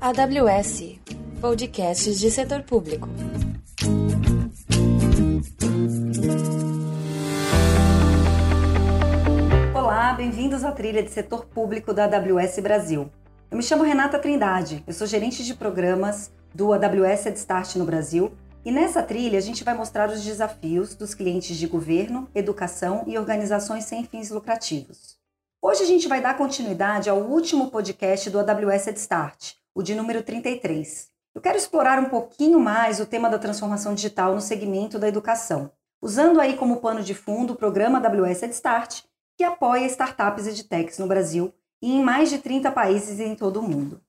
AWS Podcasts de Setor Público. Olá, bem-vindos à trilha de setor público da AWS Brasil. Eu me chamo Renata Trindade, eu sou gerente de programas do AWS Start no Brasil e nessa trilha a gente vai mostrar os desafios dos clientes de governo, educação e organizações sem fins lucrativos. Hoje a gente vai dar continuidade ao último podcast do AWS Start, o de número 33. Eu quero explorar um pouquinho mais o tema da transformação digital no segmento da educação, usando aí como pano de fundo o programa AWS Start, que apoia startups edtechs no Brasil e em mais de 30 países em todo o mundo.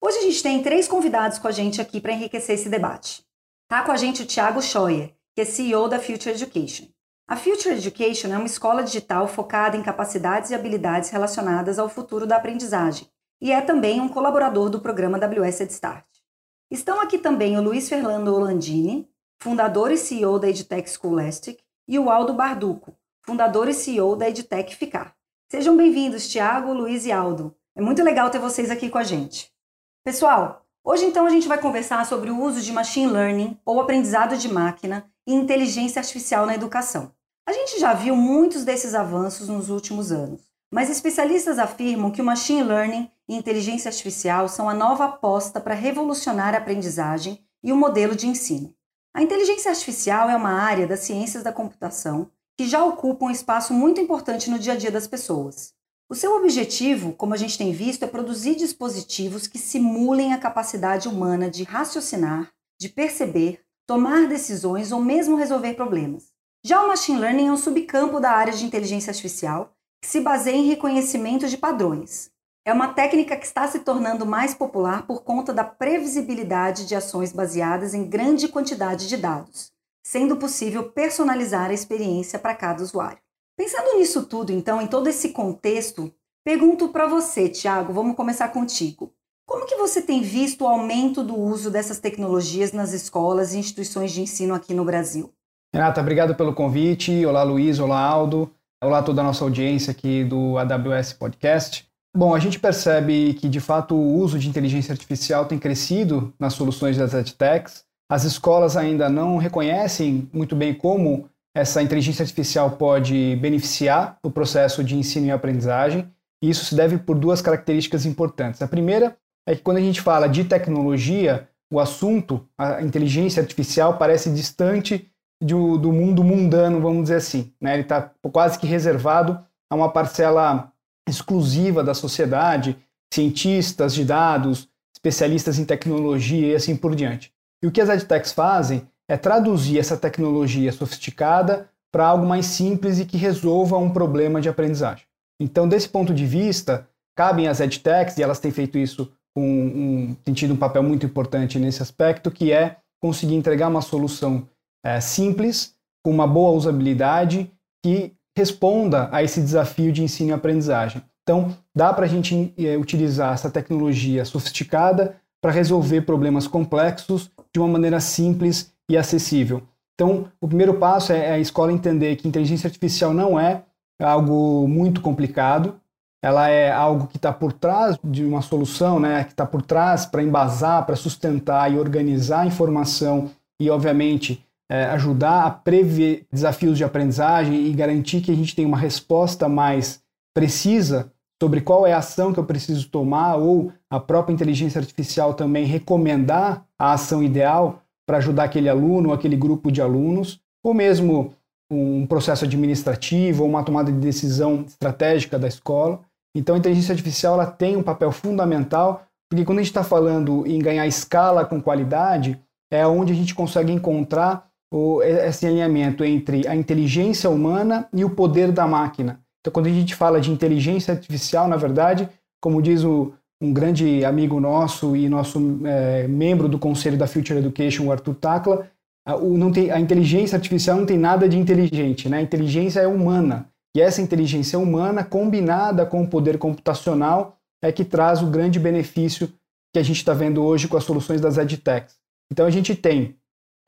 Hoje a gente tem três convidados com a gente aqui para enriquecer esse debate. Está com a gente o Thiago Scheuer, que é CEO da Future Education. A Future Education é uma escola digital focada em capacidades e habilidades relacionadas ao futuro da aprendizagem e é também um colaborador do programa AWS Start. Estão aqui também o Luiz Fernando Olandini, fundador e CEO da EdTech Scholastic, e o Aldo Barduco, fundador e CEO da EdTech Ficar. Sejam bem-vindos, Tiago, Luiz e Aldo. É muito legal ter vocês aqui com a gente. Pessoal, hoje então a gente vai conversar sobre o uso de machine learning ou aprendizado de máquina e inteligência artificial na educação. A gente já viu muitos desses avanços nos últimos anos, mas especialistas afirmam que o machine learning e inteligência artificial são a nova aposta para revolucionar a aprendizagem e o modelo de ensino. A inteligência artificial é uma área das ciências da computação que já ocupam um espaço muito importante no dia a dia das pessoas. O seu objetivo, como a gente tem visto, é produzir dispositivos que simulem a capacidade humana de raciocinar, de perceber, tomar decisões ou mesmo resolver problemas. Já o machine learning é um subcampo da área de inteligência artificial que se baseia em reconhecimento de padrões. É uma técnica que está se tornando mais popular por conta da previsibilidade de ações baseadas em grande quantidade de dados sendo possível personalizar a experiência para cada usuário. Pensando nisso tudo, então, em todo esse contexto, pergunto para você, Tiago, vamos começar contigo. Como que você tem visto o aumento do uso dessas tecnologias nas escolas e instituições de ensino aqui no Brasil? Renata, obrigado pelo convite. Olá, Luiz. Olá, Aldo. Olá, toda a nossa audiência aqui do AWS Podcast. Bom, a gente percebe que, de fato, o uso de inteligência artificial tem crescido nas soluções das EdTechs. As escolas ainda não reconhecem muito bem como essa inteligência artificial pode beneficiar o processo de ensino e aprendizagem, e isso se deve por duas características importantes. A primeira é que quando a gente fala de tecnologia, o assunto, a inteligência artificial, parece distante do, do mundo mundano, vamos dizer assim. Né? Ele está quase que reservado a uma parcela exclusiva da sociedade, cientistas de dados, especialistas em tecnologia e assim por diante. E o que as edtechs fazem é traduzir essa tecnologia sofisticada para algo mais simples e que resolva um problema de aprendizagem. Então, desse ponto de vista, cabem às edtechs, e elas têm feito isso com um, têm tido um papel muito importante nesse aspecto, que é conseguir entregar uma solução é, simples, com uma boa usabilidade, que responda a esse desafio de ensino e aprendizagem. Então, dá para a gente é, utilizar essa tecnologia sofisticada para resolver problemas complexos de uma maneira simples e acessível. Então, o primeiro passo é a escola entender que inteligência artificial não é algo muito complicado, ela é algo que está por trás de uma solução, né, que está por trás para embasar, para sustentar e organizar a informação e, obviamente, é, ajudar a prever desafios de aprendizagem e garantir que a gente tenha uma resposta mais precisa sobre qual é a ação que eu preciso tomar ou a própria inteligência artificial também recomendar a ação ideal para ajudar aquele aluno aquele grupo de alunos, ou mesmo um processo administrativo ou uma tomada de decisão estratégica da escola. Então a inteligência artificial ela tem um papel fundamental, porque quando a gente está falando em ganhar escala com qualidade, é onde a gente consegue encontrar o, esse alinhamento entre a inteligência humana e o poder da máquina. Então, quando a gente fala de inteligência artificial, na verdade, como diz o, um grande amigo nosso e nosso é, membro do conselho da Future Education, o Arthur Takla, a, o, não tem, a inteligência artificial não tem nada de inteligente, né? A inteligência é humana. E essa inteligência humana, combinada com o poder computacional, é que traz o grande benefício que a gente está vendo hoje com as soluções das edtechs. Então, a gente tem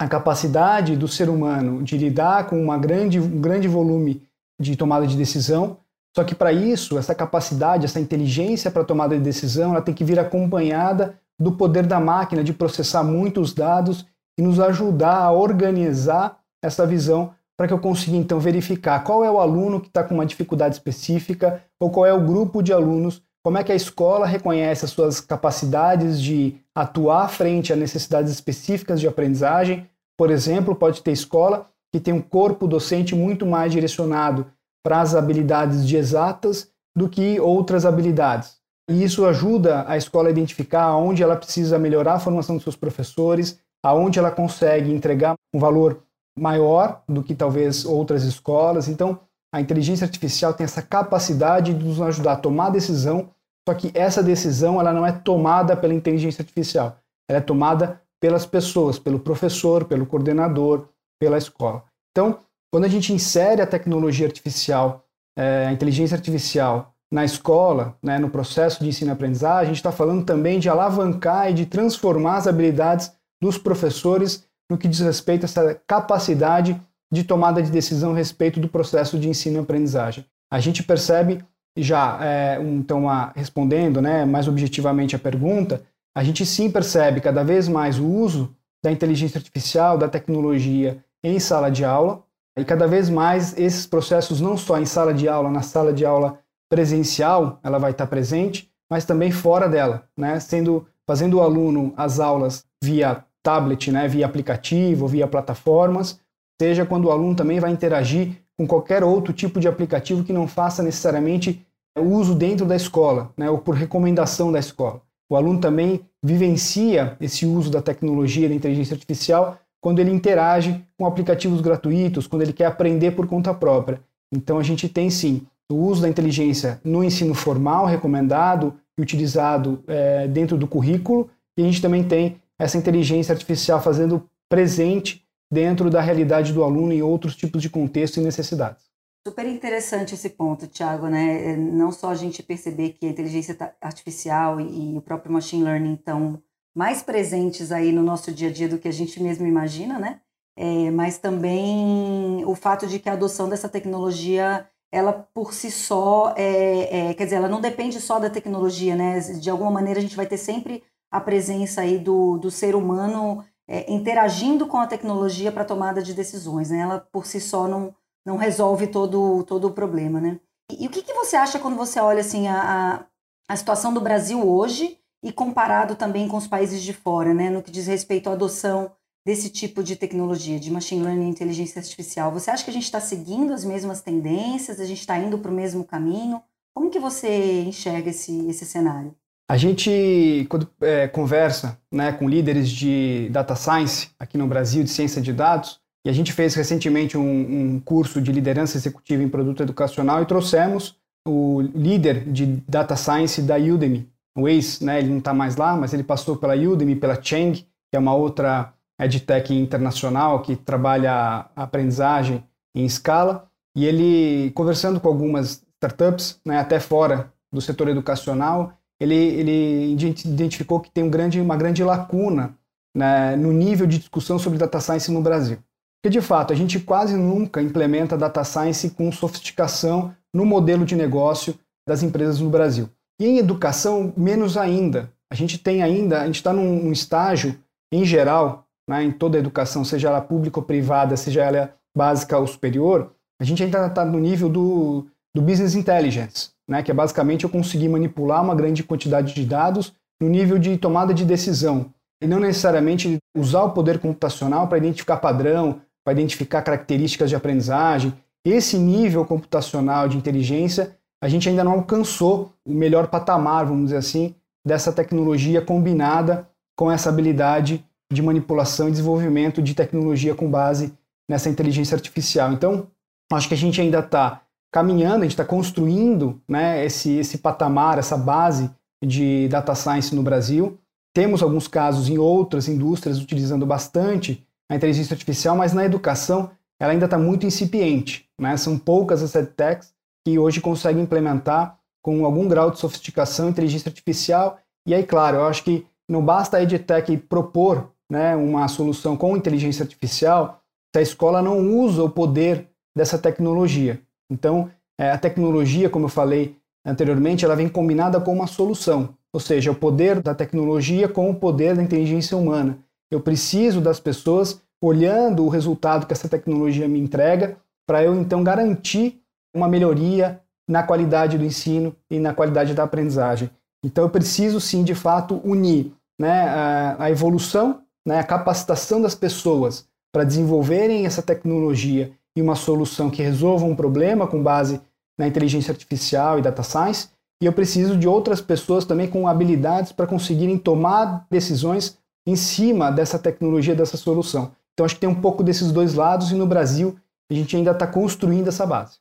a capacidade do ser humano de lidar com uma grande, um grande volume de tomada de decisão, Só que para isso, essa capacidade, essa inteligência para tomada de decisão, ela tem que vir acompanhada do poder da máquina de processar muitos dados e nos ajudar a organizar essa visão para que eu consiga então verificar qual é o aluno que está com uma dificuldade específica ou qual é o grupo de alunos, como é que a escola reconhece as suas capacidades de atuar frente a necessidades específicas de aprendizagem. Por exemplo, pode ter escola que tem um corpo docente muito mais direcionado para as habilidades de exatas do que outras habilidades. E isso ajuda a escola a identificar onde ela precisa melhorar a formação dos seus professores, aonde ela consegue entregar um valor maior do que talvez outras escolas. Então, a inteligência artificial tem essa capacidade de nos ajudar a tomar decisão, só que essa decisão ela não é tomada pela inteligência artificial, ela é tomada pelas pessoas, pelo professor, pelo coordenador, pela escola. Então, quando a gente insere a tecnologia artificial, é, a inteligência artificial na escola, né, no processo de ensino-aprendizagem, a gente está falando também de alavancar e de transformar as habilidades dos professores no que diz respeito a essa capacidade de tomada de decisão a respeito do processo de ensino-aprendizagem. A gente percebe, já é, então, a, respondendo né, mais objetivamente a pergunta, a gente sim percebe cada vez mais o uso da inteligência artificial, da tecnologia em sala de aula, e cada vez mais esses processos, não só em sala de aula, na sala de aula presencial, ela vai estar presente, mas também fora dela, né? Sendo, fazendo o aluno as aulas via tablet, né? via aplicativo, via plataformas, seja quando o aluno também vai interagir com qualquer outro tipo de aplicativo que não faça necessariamente uso dentro da escola, né? ou por recomendação da escola. O aluno também vivencia esse uso da tecnologia, da inteligência artificial, quando ele interage com aplicativos gratuitos, quando ele quer aprender por conta própria. Então a gente tem sim o uso da inteligência no ensino formal recomendado e utilizado é, dentro do currículo, e a gente também tem essa inteligência artificial fazendo presente dentro da realidade do aluno em outros tipos de contexto e necessidades. Super interessante esse ponto, Thiago, né? É, não só a gente perceber que a inteligência artificial e o próprio machine learning estão mais presentes aí no nosso dia a dia do que a gente mesmo imagina, né? É, mas também o fato de que a adoção dessa tecnologia, ela por si só, é, é, quer dizer, ela não depende só da tecnologia, né? De alguma maneira a gente vai ter sempre a presença aí do, do ser humano é, interagindo com a tecnologia para tomada de decisões, né? Ela por si só não, não resolve todo, todo o problema, né? E, e o que, que você acha quando você olha assim a, a situação do Brasil hoje e comparado também com os países de fora, né, no que diz respeito à adoção desse tipo de tecnologia, de machine learning e inteligência artificial. Você acha que a gente está seguindo as mesmas tendências, a gente está indo para o mesmo caminho? Como que você enxerga esse, esse cenário? A gente, quando é, conversa né, com líderes de data science aqui no Brasil, de ciência de dados, e a gente fez recentemente um, um curso de liderança executiva em produto educacional e trouxemos o líder de data science da Udemy, o ex, né, ele não está mais lá, mas ele passou pela Udemy, pela Cheng, que é uma outra edtech internacional que trabalha aprendizagem em escala, e ele, conversando com algumas startups, né, até fora do setor educacional, ele, ele identificou que tem um grande, uma grande lacuna né, no nível de discussão sobre data science no Brasil. Porque, de fato, a gente quase nunca implementa data science com sofisticação no modelo de negócio das empresas no Brasil. E em educação, menos ainda. A gente tem ainda, a gente está num, num, estágio, em geral, né, em toda a educação, seja ela pública ou privada, seja ela básica ou superior, a gente ainda está no nível do, do business intelligence, né, que é basicamente eu conseguir manipular uma grande quantidade de dados no nível de tomada de decisão, e não necessariamente usar o poder computacional para identificar padrão, para identificar características de aprendizagem. Esse nível computacional de inteligência a gente ainda não alcançou o melhor patamar, vamos dizer assim, dessa tecnologia combinada com essa habilidade de manipulação e desenvolvimento de tecnologia com base nessa inteligência artificial. Então, acho que a gente ainda está caminhando, a gente está construindo né, esse, esse patamar, essa base de data science no Brasil. Temos alguns casos em outras indústrias utilizando bastante a inteligência artificial, mas na educação ela ainda está muito incipiente. Né? São poucas as edtechs que hoje consegue implementar com algum grau de sofisticação inteligência artificial. E aí, claro, eu acho que não basta a EdTech propor né, uma solução com inteligência artificial se a escola não usa o poder dessa tecnologia. Então, é, a tecnologia, como eu falei anteriormente, ela vem combinada com uma solução, ou seja, o poder da tecnologia com o poder da inteligência humana. Eu preciso das pessoas olhando o resultado que essa tecnologia me entrega para eu então garantir uma melhoria na qualidade do ensino e na qualidade da aprendizagem. Então eu preciso sim, de fato, unir né, a, a evolução, né, a capacitação das pessoas para desenvolverem essa tecnologia e uma solução que resolva um problema com base na inteligência artificial e data science, e eu preciso de outras pessoas também com habilidades para conseguirem tomar decisões em cima dessa tecnologia, dessa solução. Então acho que tem um pouco desses dois lados e no Brasil a gente ainda está construindo essa base.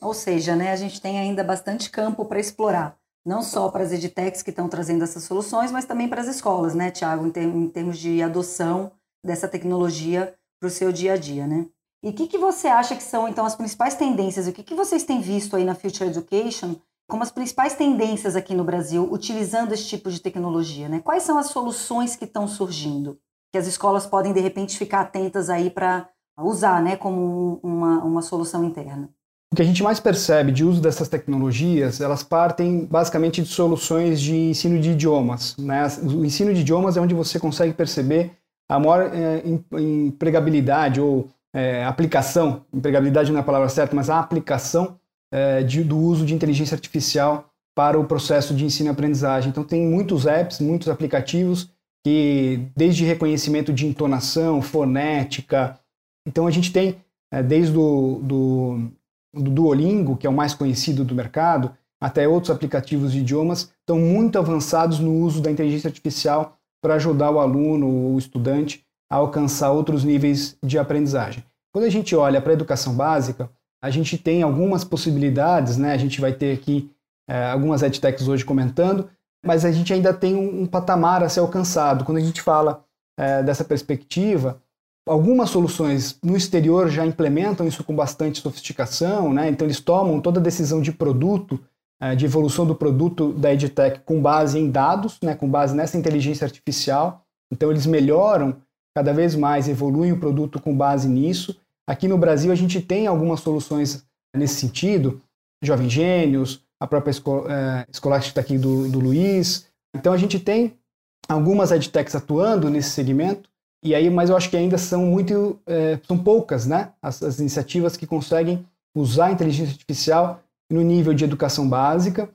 Ou seja, né, a gente tem ainda bastante campo para explorar não só para as edtechs que estão trazendo essas soluções, mas também para as escolas, né, Tiago, em, termos de adoção dessa tecnologia para o seu dia a dia, né? E o que, que você acha que são, então, as principais tendências? O que, que vocês têm visto aí na Future Education como as principais tendências aqui no Brasil utilizando esse tipo de tecnologia, né? Quais são as soluções que estão surgindo? Que as escolas podem, de repente, ficar atentas aí para usar, né, como uma, uma solução interna? O que a gente mais percebe de uso dessas tecnologias, elas partem basicamente de soluções de ensino de idiomas. Né? O ensino de idiomas é onde você consegue perceber a maior é, empregabilidade ou é, aplicação, empregabilidade não é a palavra certa, mas a aplicação é, de, do uso de inteligência artificial para o processo de ensino e aprendizagem. Então tem muitos apps, muitos aplicativos que desde reconhecimento de entonação, fonética, então a gente tem é, desde o do, do Duolingo, que é o mais conhecido do mercado, até outros aplicativos de idiomas, estão muito avançados no uso da inteligência artificial para ajudar o aluno, o estudante, a alcançar outros níveis de aprendizagem. Quando a gente olha para a educação básica, a gente tem algumas possibilidades, né? a gente vai ter aqui é, algumas edtechs hoje comentando, mas a gente ainda tem um, um, patamar a ser alcançado. Quando a gente fala é, dessa perspectiva, Algumas soluções no exterior já implementam isso com bastante sofisticação, né? então eles tomam toda a decisão de produto, eh, de evolução do produto da EdTech com base em dados, né? com base nessa inteligência artificial. Então eles melhoram cada vez mais, evoluem o produto com base nisso. Aqui no Brasil a gente tem algumas soluções nesse sentido, Jovem Gênios, a própria escola, é, Escolástica aqui do, do Luiz. Então a gente tem algumas edtechs atuando nesse segmento, e aí, mas eu acho que ainda são muito, é, são poucas, né? As, as, iniciativas que conseguem usar a inteligência artificial no nível de educação básica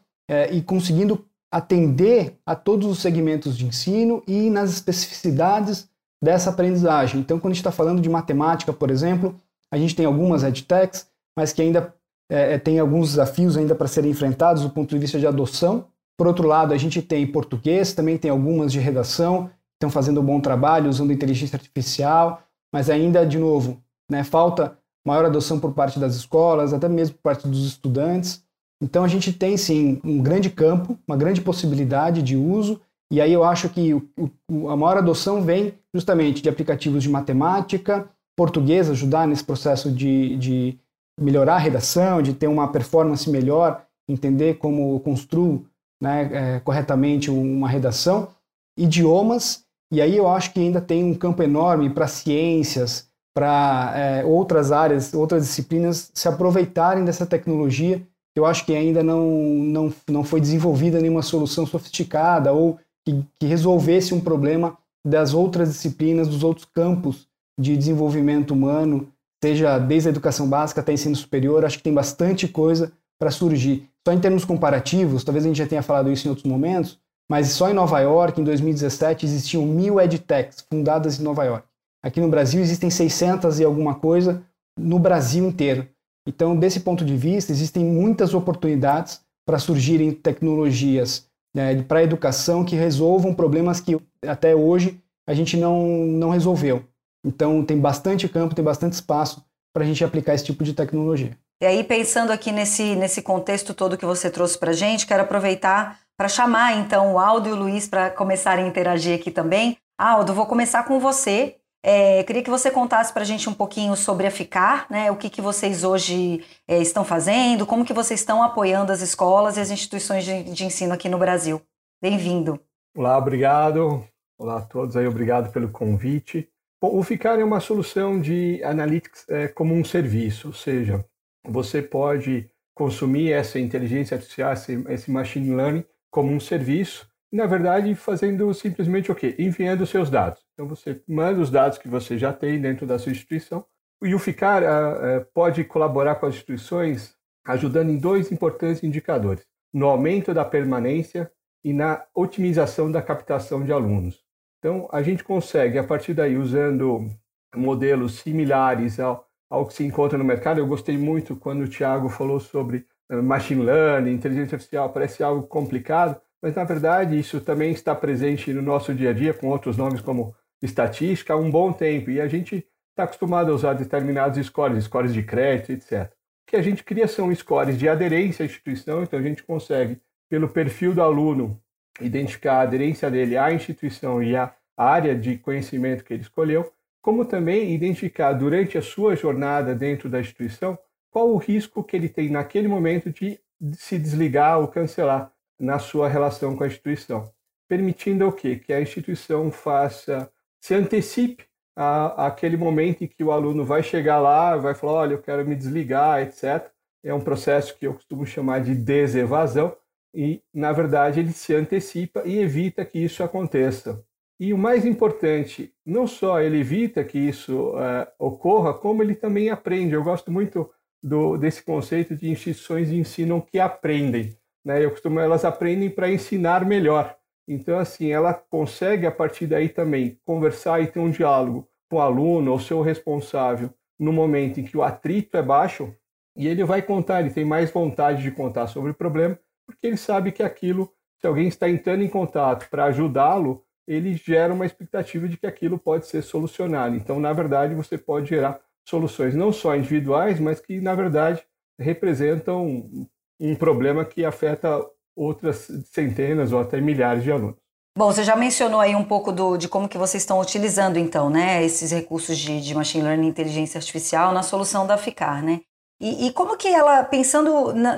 e conseguindo atender a todos os segmentos de ensino e nas especificidades dessa aprendizagem. Então, quando a gente está falando de matemática, por exemplo, a gente tem algumas edtechs, mas que ainda é, é tem alguns desafios ainda para serem enfrentados do ponto de vista de adoção. Por outro lado, a gente tem português, também tem algumas de redação, estão fazendo um bom trabalho usando inteligência artificial, mas ainda, de novo, né, falta maior adoção por parte das escolas, até mesmo por parte dos estudantes. Então a gente tem sim um grande campo, uma grande possibilidade de uso, e aí eu acho que o, o, a maior adoção vem justamente de aplicativos de matemática, português ajudar nesse processo de, de melhorar a redação, de ter uma performance melhor, entender como construo né, é, corretamente uma redação, idiomas e aí eu acho que ainda tem um campo enorme para ciências, para é, outras áreas, outras disciplinas se aproveitarem dessa tecnologia. Eu acho que ainda não, não, não foi desenvolvida nenhuma solução sofisticada ou que, que resolvesse um problema das outras disciplinas, dos outros campos de desenvolvimento humano, seja desde a educação básica até ensino superior. Acho que tem bastante coisa para surgir. Só em termos comparativos, talvez a gente já tenha falado isso em outros momentos, mas só em Nova York, em 2017, existiam mil edtechs fundadas em Nova York. Aqui no Brasil existem 600 e alguma coisa no Brasil inteiro. Então, desse ponto de vista, existem muitas oportunidades para surgirem tecnologias né, para a educação que resolvam problemas que até hoje a gente não, não resolveu. Então, tem bastante campo, tem bastante espaço para a gente aplicar esse tipo de tecnologia. E aí, pensando aqui nesse, nesse contexto todo que você trouxe para a gente, quero aproveitar para chamar então o Aldo e o Luiz para começarem a interagir aqui também. Aldo, vou começar com você. É, queria que você contasse para a gente um pouquinho sobre a Ficar, né? O que, que vocês hoje é, estão fazendo, como que vocês estão apoiando as escolas e as instituições de, de ensino aqui no Brasil. Bem-vindo. Olá, obrigado. Olá a todos aí, obrigado pelo convite. Bom, o Ficar é uma solução de analytics é, como um serviço, ou seja, você pode consumir essa inteligência artificial, esse, machine learning como um serviço, na verdade fazendo simplesmente o quê? Enviando seus dados. Então você manda os dados que você já tem dentro da sua instituição e o Ficar uh, uh, pode colaborar com as instituições ajudando em dois importantes indicadores: no aumento da permanência e na otimização da captação de alunos. Então, a gente consegue, a partir daí, usando modelos similares ao, ao que se encontra no mercado. Eu gostei muito quando o Tiago falou sobre uh, machine learning, inteligência artificial, parece algo complicado, mas na verdade isso também está presente no nosso dia a dia, com outros nomes como estatística, há um bom tempo. E a gente está acostumado a usar determinados scores, scores de crédito, etc. O que a gente cria são scores de aderência à instituição, então a gente consegue, pelo perfil do aluno, identificar a aderência dele à instituição e à área de conhecimento que ele escolheu, como também identificar durante a sua jornada dentro da instituição qual o risco que ele tem naquele momento de se desligar ou cancelar na sua relação com a instituição, permitindo o quê? Que a instituição faça, se antecipe a, aquele momento em que o aluno vai chegar lá, vai falar, olha, eu quero me desligar, etc. É um processo que eu costumo chamar de desevasão e, na verdade, ele se antecipa e evita que isso aconteça. E o mais importante, não só ele evita que isso uh, ocorra, como ele também aprende. Eu gosto muito do, desse conceito de instituições de ensino que aprendem. Né? Eu costumo, elas aprendem para ensinar melhor. Então, assim, ela consegue a partir daí também conversar e ter um diálogo com o aluno ou seu responsável no momento em que o atrito é baixo e ele vai contar, ele tem mais vontade de contar sobre o problema, porque ele sabe que aquilo, se alguém está entrando em contato para ajudá-lo, ele gera uma expectativa de que aquilo pode ser solucionado. Então, na verdade, você pode gerar soluções não só individuais, mas que, na verdade, representam um problema que afeta outras centenas ou até milhares de alunos. Bom, você já mencionou aí um pouco do, de como que vocês estão utilizando, então, né, esses recursos de, de machine learning e inteligência artificial na solução da FICAR, né? E, e como que ela, pensando na,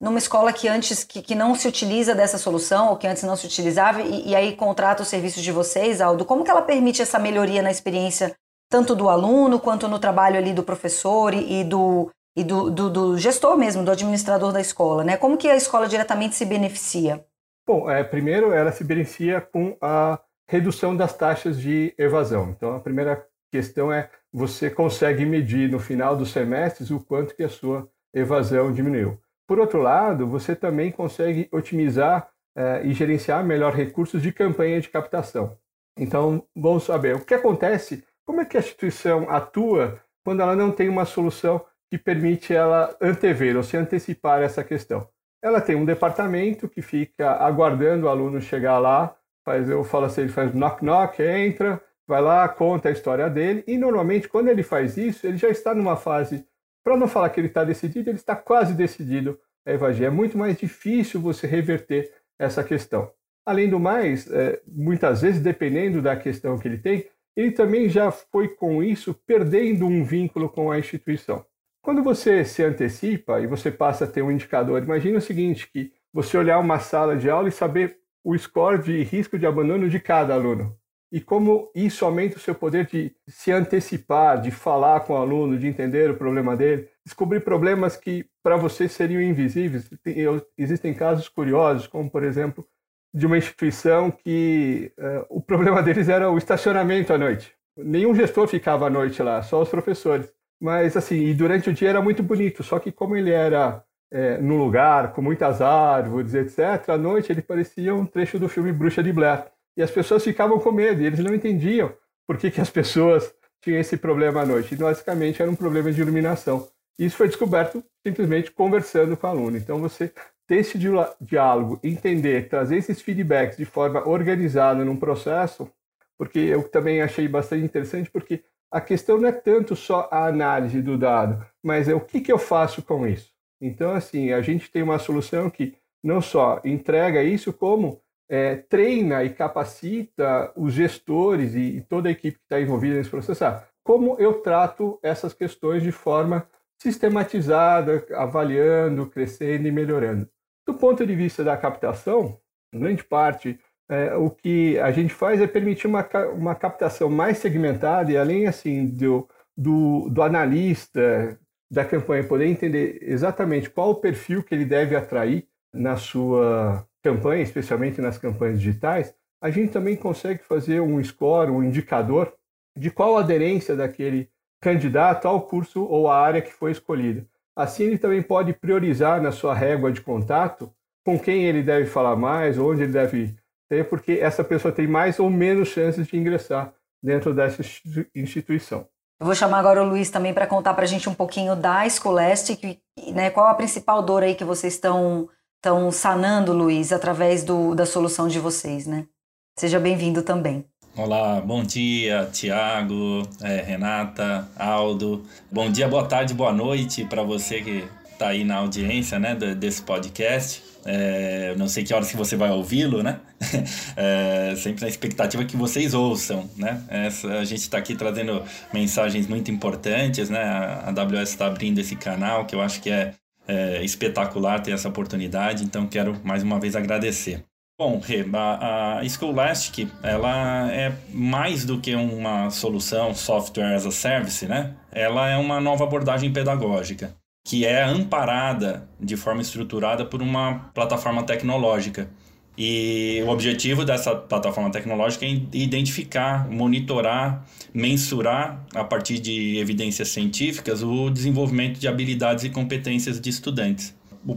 numa escola que antes que, que, não se utiliza dessa solução ou que antes não se utilizava e, e, aí contrata os serviços de vocês, Aldo, como que ela permite essa melhoria na experiência tanto do aluno quanto no trabalho ali do professor e, e do e do, do, do, gestor mesmo, do administrador da escola, né? Como que a escola diretamente se beneficia? Bom, é, primeiro ela se beneficia com a redução das taxas de evasão. Então, a primeira questão é você consegue medir no final dos semestres o quanto que a sua evasão diminuiu. Por outro lado, você também consegue otimizar eh, e gerenciar melhor recursos de campanha de captação. Então, vamos saber o que acontece, como é que a instituição atua quando ela não tem uma solução que permite ela antever ou se antecipar essa questão. Ela tem um departamento que fica aguardando o aluno chegar lá, faz, eu falo assim, ele faz knock knock, entra, vai lá, conta a história dele, e normalmente quando ele faz isso, ele já está numa fase para não falar que ele está decidido, ele está quase decidido a evadir. É muito mais difícil você reverter essa questão. Além do mais, é, muitas vezes, dependendo da questão que ele tem, ele também já foi com isso perdendo um vínculo com a instituição. Quando você se antecipa e você passa a ter um indicador, imagine o seguinte, que você olhar uma sala de aula e saber o score de risco de abandono de cada aluno e como isso aumenta o seu poder de se antecipar, de falar com o aluno, de entender o problema dele, descobrir problemas que para você seriam invisíveis. Existem casos curiosos, como por exemplo, de uma instituição que uh, o problema deles era o estacionamento à noite. Nenhum gestor ficava à noite lá, só os professores. Mas assim, e durante o dia era muito bonito, só que como ele era é, num lugar com muitas árvores, etc., à noite ele parecia um trecho do filme Bruxa de Blair e as pessoas ficavam com medo, e eles não entendiam por que, que as pessoas tinham esse problema à noite. E basicamente era um problema de iluminação. Isso foi descoberto simplesmente conversando com o aluno. Então você ter esse diálogo, entender, trazer esses feedbacks de forma organizada num processo, porque eu também achei bastante interessante, porque a questão não é tanto só a análise do dado, mas é o que, que eu faço com isso. Então, assim, a gente tem uma solução que não só entrega isso, como é, treina e capacita os gestores e, e toda a equipe que está envolvida nesse processo. Ah, como eu trato essas questões de forma sistematizada, avaliando, crescendo e melhorando. Do ponto de vista da captação, grande parte, é, o que a gente faz é permitir uma, uma captação mais segmentada e além assim do, do, do analista da campanha poder entender exatamente qual o perfil que ele deve atrair na sua campanha, especialmente nas campanhas digitais, a gente também consegue fazer um score, um indicador de qual aderência daquele candidato ao curso ou à área que foi escolhida. Assim, ele também pode priorizar na sua régua de contato com quem ele deve falar mais, onde ele deve ter, porque essa pessoa tem mais ou menos chances de ingressar dentro dessa instituição. Eu vou chamar agora o Luiz também para contar para a gente um pouquinho da Scholastic, né? Qual a principal dor aí que vocês estão estão sanando, Luiz, através do, da solução de vocês, né? Seja bem-vindo também. Olá, bom dia, Tiago, é, Renata, Aldo. Bom dia, boa tarde, boa noite para você que está aí na audiência né, desse podcast. É, não sei que horas que você vai ouvi-lo, né? É, sempre na expectativa que vocês ouçam, né? Essa, a gente está aqui trazendo mensagens muito importantes, né? A AWS está abrindo esse canal que eu acho que é, é espetacular ter essa oportunidade, então quero mais uma vez agradecer. Bom, Rê, a, a Scholastic, ela é mais do que uma solução software as a service, né? Ela é uma nova abordagem pedagógica que é amparada de forma estruturada por uma plataforma tecnológica. E o objetivo dessa plataforma tecnológica é identificar, monitorar, mensurar, a partir de evidências científicas, o desenvolvimento de habilidades e competências de estudantes.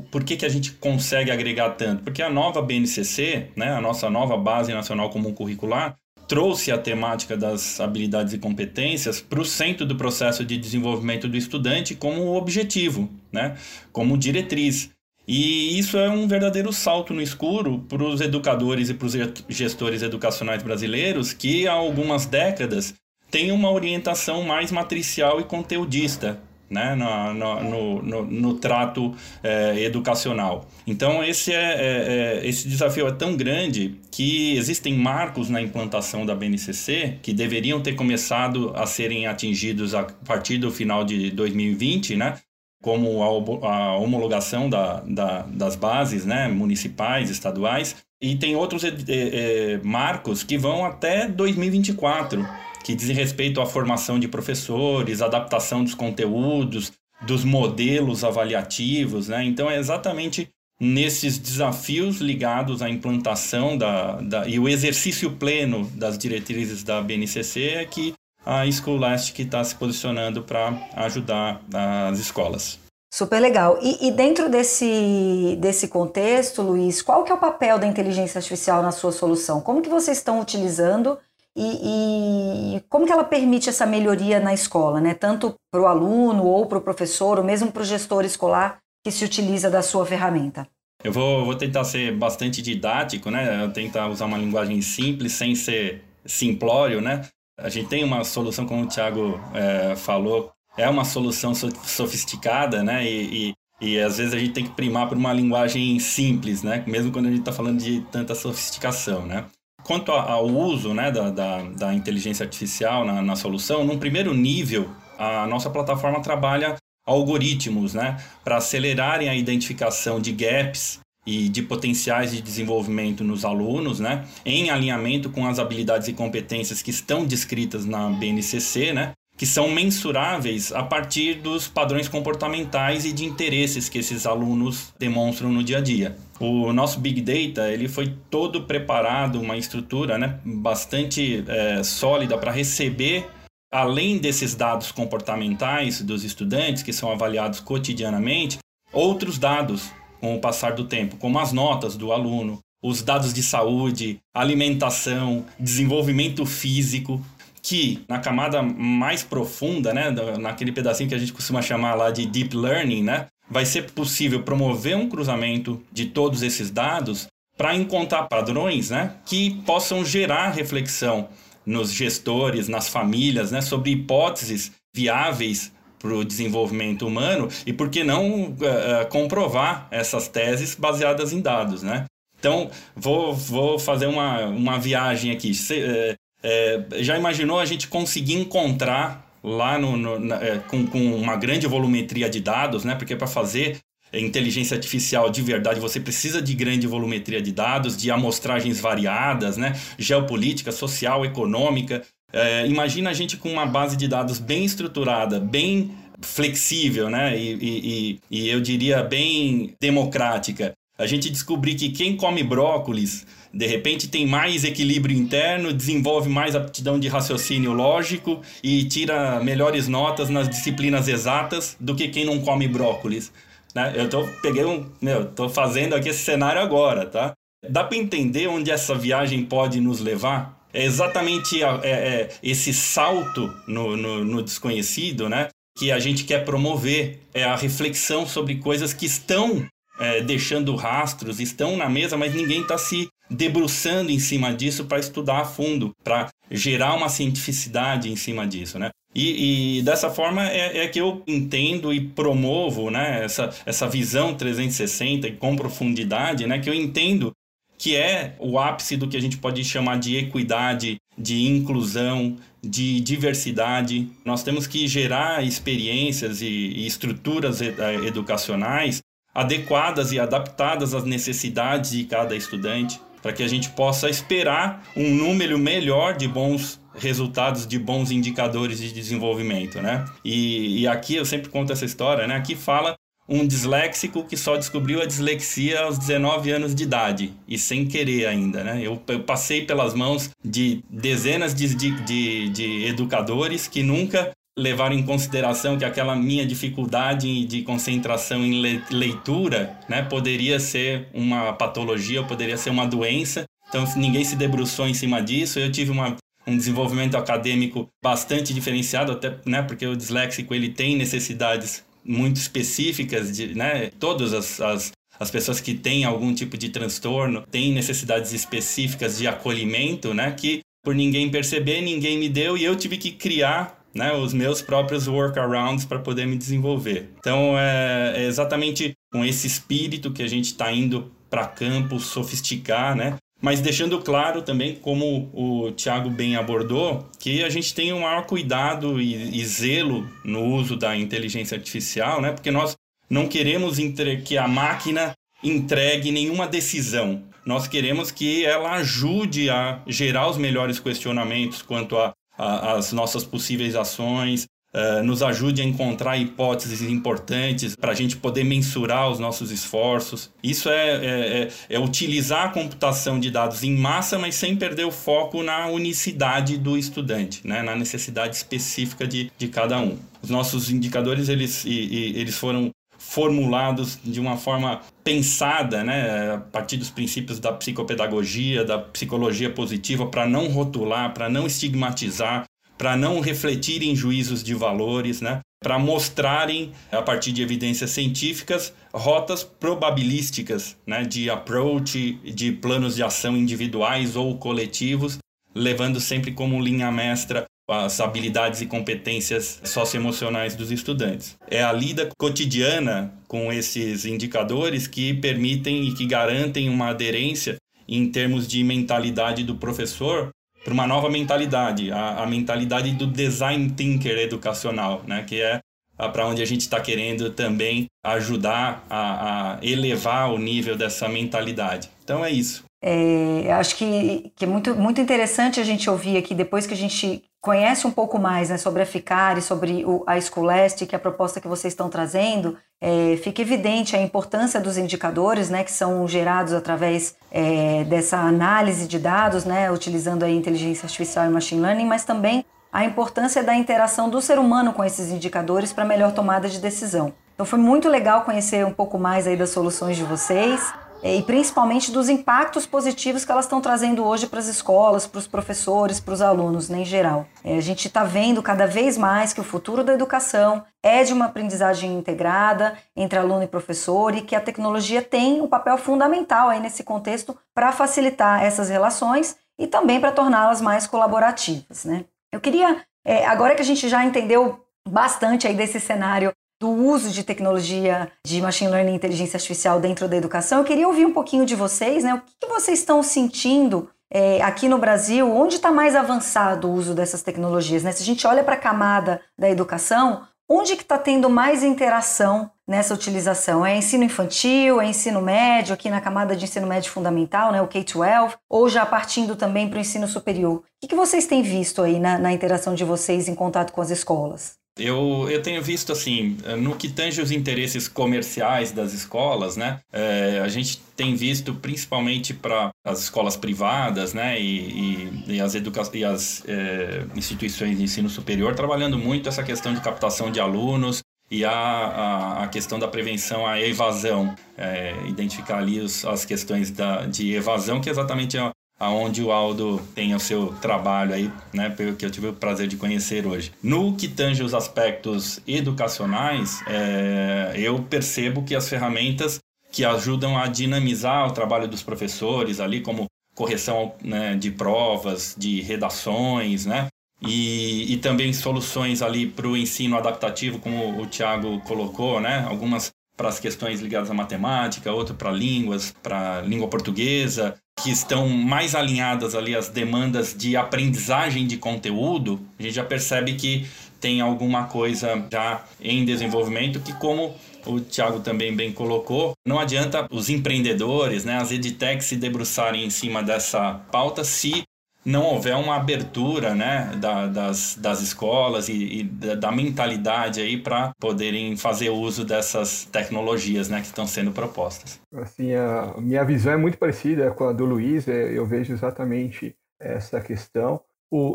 Por que, que a gente consegue agregar tanto? Porque a nova BNCC, né, a nossa nova Base Nacional Comum Curricular, trouxe a temática das habilidades e competências para o centro do processo de desenvolvimento do estudante como objetivo, né? como diretriz. E isso é um verdadeiro salto no escuro para os educadores e para os gestores educacionais brasileiros que há algumas décadas têm uma orientação mais matricial e conteudista, né, no, no, no, no trato é, educacional. Então, esse, é, é, é, esse desafio é tão grande que existem marcos na implantação da BNCC que deveriam ter começado a serem atingidos a partir do final de 2020, né? como a, homologação da, da, das bases né, municipais, estaduais, e tem outros é, é, marcos que vão até 2024 que dizem respeito à formação de professores, adaptação dos conteúdos, dos modelos avaliativos, né? Então é exatamente nesses desafios ligados à implantação da, da, e o exercício pleno das diretrizes da BNCC é que a Scholastic está se posicionando para ajudar as escolas. Super legal. E, e, dentro desse, desse contexto, Luiz, qual que é o papel da inteligência artificial na sua solução? Como que vocês estão utilizando e, e, como que ela permite essa melhoria na escola, né? Tanto para o aluno ou para o professor, ou mesmo para o gestor escolar que se utiliza da sua ferramenta? Eu vou, vou tentar ser bastante didático, né? Tentar usar uma linguagem simples, sem ser simplório, né? A gente tem uma solução, como o Thiago é, falou, é uma solução sofisticada, né? E, e, e, às vezes a gente tem que primar por uma linguagem simples, né? Mesmo quando a gente está falando de tanta sofisticação, né? Quanto ao uso né, da, da, da inteligência artificial na, na solução, num primeiro nível, a nossa plataforma trabalha algoritmos né, para acelerarem a identificação de gaps e de potenciais de desenvolvimento nos alunos, né, em alinhamento com as habilidades e competências que estão descritas na BNCC, né, que são mensuráveis a partir dos padrões comportamentais e de interesses que esses alunos demonstram no dia a dia. O nosso Big Data ele foi todo preparado, uma estrutura né, bastante é, sólida para receber, além desses dados comportamentais dos estudantes, que são avaliados cotidianamente, outros dados com o passar do tempo, como as notas do aluno, os dados de saúde, alimentação, desenvolvimento físico, que na camada mais profunda, né, naquele pedacinho que a gente costuma chamar lá de deep learning, né, vai ser possível promover um cruzamento de todos esses dados para encontrar padrões, né, que possam gerar reflexão nos gestores, nas famílias, né, sobre hipóteses viáveis para o desenvolvimento humano e por que não uh, comprovar essas teses baseadas em dados, né? Então, vou, vou fazer uma, uma viagem aqui. Se, uh, é, já imaginou a gente conseguir encontrar lá no, no na, é, com, com uma grande volumetria de dados, né? Porque para fazer inteligência artificial de verdade, você precisa de grande volumetria de dados, de amostragens variadas, né? Geopolítica, social, econômica. É, imagina a gente com uma base de dados bem estruturada, bem flexível, né? E, e, e, eu diria bem democrática. A gente descobrir que quem come brócolis, de repente tem mais equilíbrio interno, desenvolve mais aptidão de raciocínio lógico e tira melhores notas nas disciplinas exatas do que quem não come brócolis. Né? Eu tô, peguei um, meu, tô fazendo aqui esse cenário agora, tá? Dá para entender onde essa viagem pode nos levar? É exatamente a, é, é, esse salto no, no, no desconhecido, né? Que a gente quer promover. É a reflexão sobre coisas que estão é, deixando rastros, estão na mesa, mas ninguém está se debruçando em cima disso para estudar a fundo, para gerar uma cientificidade em cima disso, né? E, e dessa forma é, é, que eu entendo e promovo né, essa, essa visão 360 e com profundidade, né, que eu entendo que é o ápice do que a gente pode chamar de equidade, de inclusão, de diversidade. Nós temos que gerar experiências e, e estruturas eh, educacionais adequadas e adaptadas às necessidades de cada estudante, para que a gente possa esperar um número melhor de bons resultados de bons indicadores de desenvolvimento, né? E, e, aqui eu sempre conto essa história, né? Aqui fala um disléxico que só descobriu a dislexia aos 19 anos de idade e sem querer ainda, né? Eu, eu passei pelas mãos de dezenas de, de, de, de educadores que nunca levaram em consideração que aquela minha dificuldade de concentração em leitura, né, poderia ser uma patologia, poderia ser uma doença. Então ninguém se debruçou em cima disso. Eu tive uma um desenvolvimento acadêmico bastante diferenciado, até né, porque o disléxico ele tem necessidades muito específicas, de, né, todas as, as, as pessoas que têm algum tipo de transtorno têm necessidades específicas de acolhimento, né, que por ninguém perceber, ninguém me deu e eu tive que criar né, os meus próprios workarounds para poder me desenvolver. Então é, é, exatamente com esse espírito que a gente está indo para campo sofisticar, né? mas deixando claro também, como o Tiago bem abordou, que a gente tem um maior cuidado e, e, zelo no uso da inteligência artificial, né? Porque nós não queremos que a máquina entregue nenhuma decisão. Nós queremos que ela ajude a gerar os melhores questionamentos quanto às nossas possíveis ações, uh, nos ajude a encontrar hipóteses importantes para a gente poder mensurar os nossos esforços. Isso é, é, é, é, utilizar a computação de dados em massa, mas sem perder o foco na unicidade do estudante, né? na necessidade específica de, de cada um. Os nossos indicadores eles, eles foram formulados de uma forma pensada, né, a partir dos princípios da psicopedagogia, da psicologia positiva, para não rotular, para não estigmatizar, para não refletirem juízos de valores, né? para mostrarem, a partir de evidências científicas, rotas probabilísticas né? de approach, de planos de ação individuais ou coletivos, levando sempre como linha mestra as habilidades e competências socioemocionais dos estudantes. É a lida cotidiana com esses indicadores que permitem e que garantem uma aderência em termos de mentalidade do professor para uma nova mentalidade, a, a, mentalidade do design thinker educacional, né? que é para onde a gente está querendo também ajudar a, a, elevar o nível dessa mentalidade. Então é isso. É, acho que, que é muito, muito interessante a gente ouvir aqui, depois que a gente conhece um pouco mais né, sobre a FICAR e sobre o, a Schoolest, que é a proposta que vocês estão trazendo, é, fica evidente a importância dos indicadores, né, que são gerados através é, dessa análise de dados, né, utilizando a inteligência artificial e machine learning, mas também a importância da interação do ser humano com esses indicadores para melhor tomada de decisão. Então foi muito legal conhecer um pouco mais aí das soluções de vocês. É, e principalmente dos impactos positivos que elas estão trazendo hoje para as escolas, para os professores, para os alunos né, em geral. É, a gente está vendo cada vez mais que o futuro da educação é de uma aprendizagem integrada entre aluno e professor e que a tecnologia tem um papel fundamental aí nesse contexto para facilitar essas relações e também para torná-las mais colaborativas. Né? Eu queria, é, agora que a gente já entendeu bastante aí desse cenário do uso de tecnologia de machine learning e inteligência artificial dentro da educação. Eu queria ouvir um pouquinho de vocês, né? O que, vocês estão sentindo é, aqui no Brasil? Onde está mais avançado o uso dessas tecnologias? Né? Se a gente olha para a camada da educação, onde que está tendo mais interação nessa utilização? É ensino infantil, é ensino médio, aqui na camada de ensino médio fundamental, né, o K-12, ou já partindo também para o ensino superior? O que, que vocês têm visto aí na, na interação de vocês em contato com as escolas? Eu, eu tenho visto assim, no que tange os interesses comerciais das escolas, né? É, a gente tem visto principalmente para as escolas privadas, né? E, e, e as, educa e as é, instituições de ensino superior trabalhando muito essa questão de captação de alunos e a, a, a questão da prevenção à evasão, é, identificar ali os, as questões da, de evasão, que é exatamente a, aonde o Aldo tem o seu trabalho aí, né, que eu tive o prazer de conhecer hoje. No que tange os aspectos educacionais, é, eu percebo que as ferramentas que ajudam a dinamizar o trabalho dos professores ali, como correção né, de provas, de redações, né, e, e também soluções ali para o ensino adaptativo, como o Tiago colocou, né, algumas para as questões ligadas à matemática, outro para línguas, para língua portuguesa, que estão mais alinhadas ali às demandas de aprendizagem de conteúdo, a gente já percebe que tem alguma coisa já em desenvolvimento que como o Thiago também bem colocou, não adianta os empreendedores, né, as edtechs se debruçarem em cima dessa pauta se não houver uma abertura né, da, das, das escolas e, e da, mentalidade aí para poderem fazer uso dessas tecnologias né, que estão sendo propostas. Assim, a minha visão é muito parecida com a do Luiz, é, eu vejo exatamente essa questão.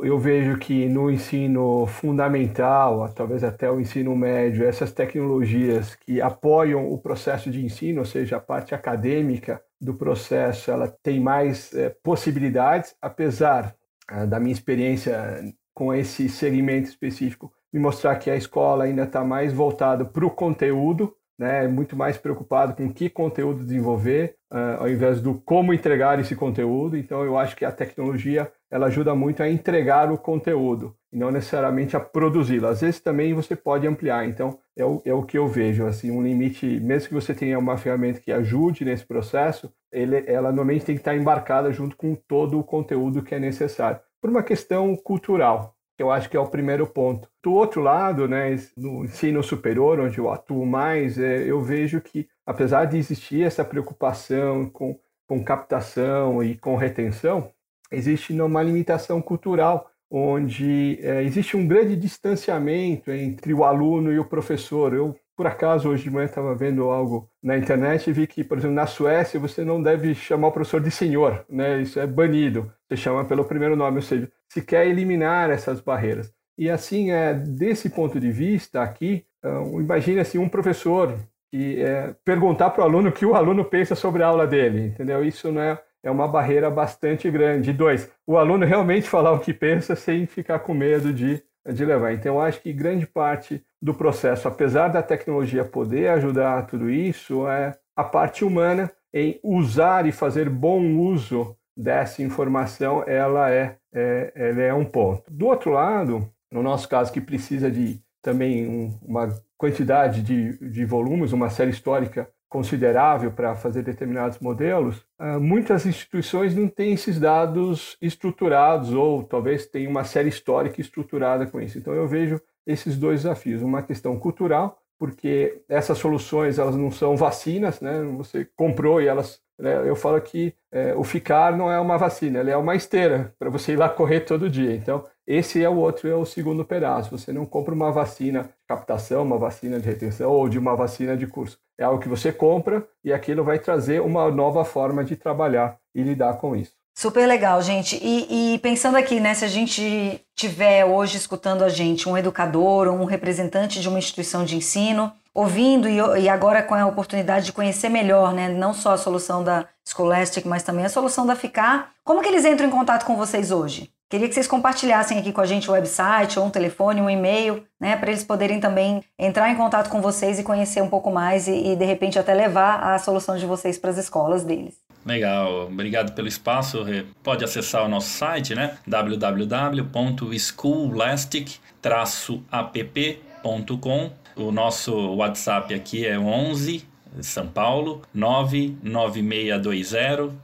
Eu vejo que no ensino fundamental, talvez até o ensino médio, essas tecnologias que apoiam o processo de ensino, ou seja, a parte acadêmica, do processo ela tem mais é, possibilidades, apesar é, da minha experiência com esse segmento específico, me mostrar que a escola ainda está mais voltada para o conteúdo, né, muito mais preocupado com que conteúdo desenvolver, uh, ao invés do como entregar esse conteúdo. Então, eu acho que a tecnologia ela ajuda muito a entregar o conteúdo e não necessariamente a produzi-lo. Às vezes também você pode ampliar. Então, é o, é o que eu vejo, assim, um limite, mesmo que você tenha uma ferramenta que ajude nesse processo, ele, ela normalmente tem que estar embarcada junto com todo o conteúdo que é necessário. Por uma questão cultural, que eu acho que é o primeiro ponto. Do outro lado, né, no ensino superior, onde eu atuo mais, é, eu vejo que, apesar de existir essa preocupação com, com captação e com retenção, existe uma limitação cultural, onde é, existe um grande distanciamento entre o aluno e o professor. Eu, por acaso, hoje de manhã estava vendo algo na internet e vi que, por exemplo, na Suécia você não deve chamar o professor de senhor, né? isso é banido, você chama pelo primeiro nome, ou seja, se quer eliminar essas barreiras. E assim, é, desse ponto de vista aqui, uh, imagine assim, um professor que é, perguntar para o aluno o que o aluno pensa sobre a aula dele, entendeu? Isso não é, é uma barreira bastante grande. E dois, o aluno realmente falar o que pensa sem ficar com medo de, de levar. Então, acho que grande parte do processo, apesar da tecnologia poder ajudar tudo isso, é a parte humana em usar e fazer bom uso dessa informação, ela é, é, ela é um ponto. Do outro lado, no nosso caso, que precisa de também um, uma quantidade de, de volumes, uma série histórica considerável para fazer determinados modelos, uh, muitas instituições não têm esses dados estruturados ou talvez tenham uma série histórica estruturada com isso. Então eu vejo esses dois desafios, uma questão cultural, porque essas soluções elas não são vacinas, né? Você comprou e elas né? Eu falo que é, o ficar não é uma vacina, ela é uma esteira para você ir lá correr todo dia. Então, esse é o outro, é o segundo pedaço. Você não compra uma vacina de captação, uma vacina de retenção ou de uma vacina de curso. É algo que você compra e aquilo vai trazer uma nova forma de trabalhar e lidar com isso. Super legal, gente. E, e, pensando aqui, né, se a gente tiver hoje escutando a gente um educador ou um representante de uma instituição de ensino, ouvindo e, e, agora com a oportunidade de conhecer melhor, né, não só a solução da Scholastic, mas também a solução da Ficar, como que eles entram em contato com vocês hoje? Queria que vocês compartilhassem aqui com a gente o website, ou um telefone, um e-mail, né, para eles poderem também entrar em contato com vocês e conhecer um pouco mais e, e de repente até levar a solução de vocês para as escolas deles. Legal, obrigado pelo espaço. Pode acessar o nosso site, né? www.schoolastic-app.com. O nosso WhatsApp aqui é 11 São Paulo 99620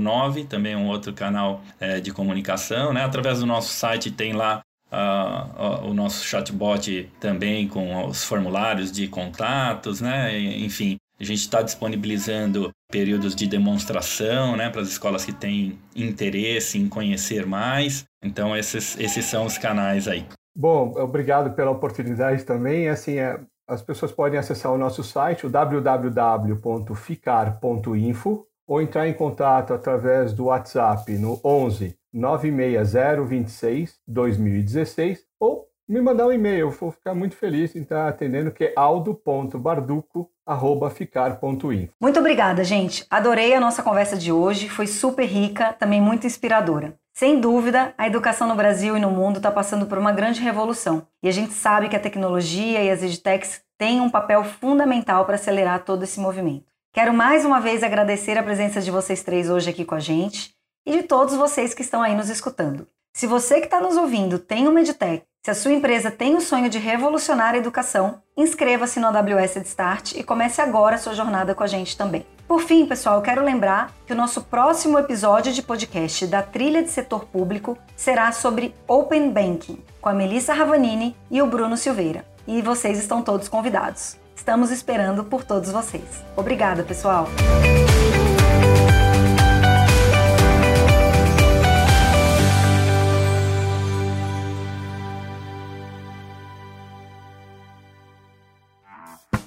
0009, também um outro canal é, de comunicação, né? Através do nosso site tem lá uh, o nosso chatbot também com os formulários de contatos, né? Enfim, a gente está disponibilizando períodos de demonstração né, para as escolas que têm interesse em conhecer mais. Então, esses, esses são os canais aí. Bom, obrigado pela oportunidade também. Assim, é, as pessoas podem acessar o nosso site, o www.ficar.info, ou entrar em contato através do WhatsApp no 11 96026 2016 ou me mandar um e-mail. Eu vou ficar muito feliz em estar atendendo, que é aldo.barduco.ficar.info. Muito obrigada, gente. Adorei a nossa conversa de hoje. Foi super rica, também muito inspiradora. Sem dúvida, a educação no Brasil e no mundo está passando por uma grande revolução. E a gente sabe que a tecnologia e as edtechs têm um papel fundamental para acelerar todo esse movimento. Quero mais uma vez agradecer a presença de vocês três hoje aqui com a gente e de todos vocês que estão aí nos escutando. Se você que está nos ouvindo tem uma edtech, se a sua empresa tem o sonho de revolucionar a educação, inscreva-se no AWS Start e comece agora a sua jornada com a gente também. Por fim, pessoal, eu quero lembrar que o nosso próximo episódio de podcast da Trilha de Setor Público será sobre Open Banking, com a Melissa Ravanini e o Bruno Silveira. E vocês estão todos convidados. Estamos esperando por todos vocês. Obrigada, pessoal!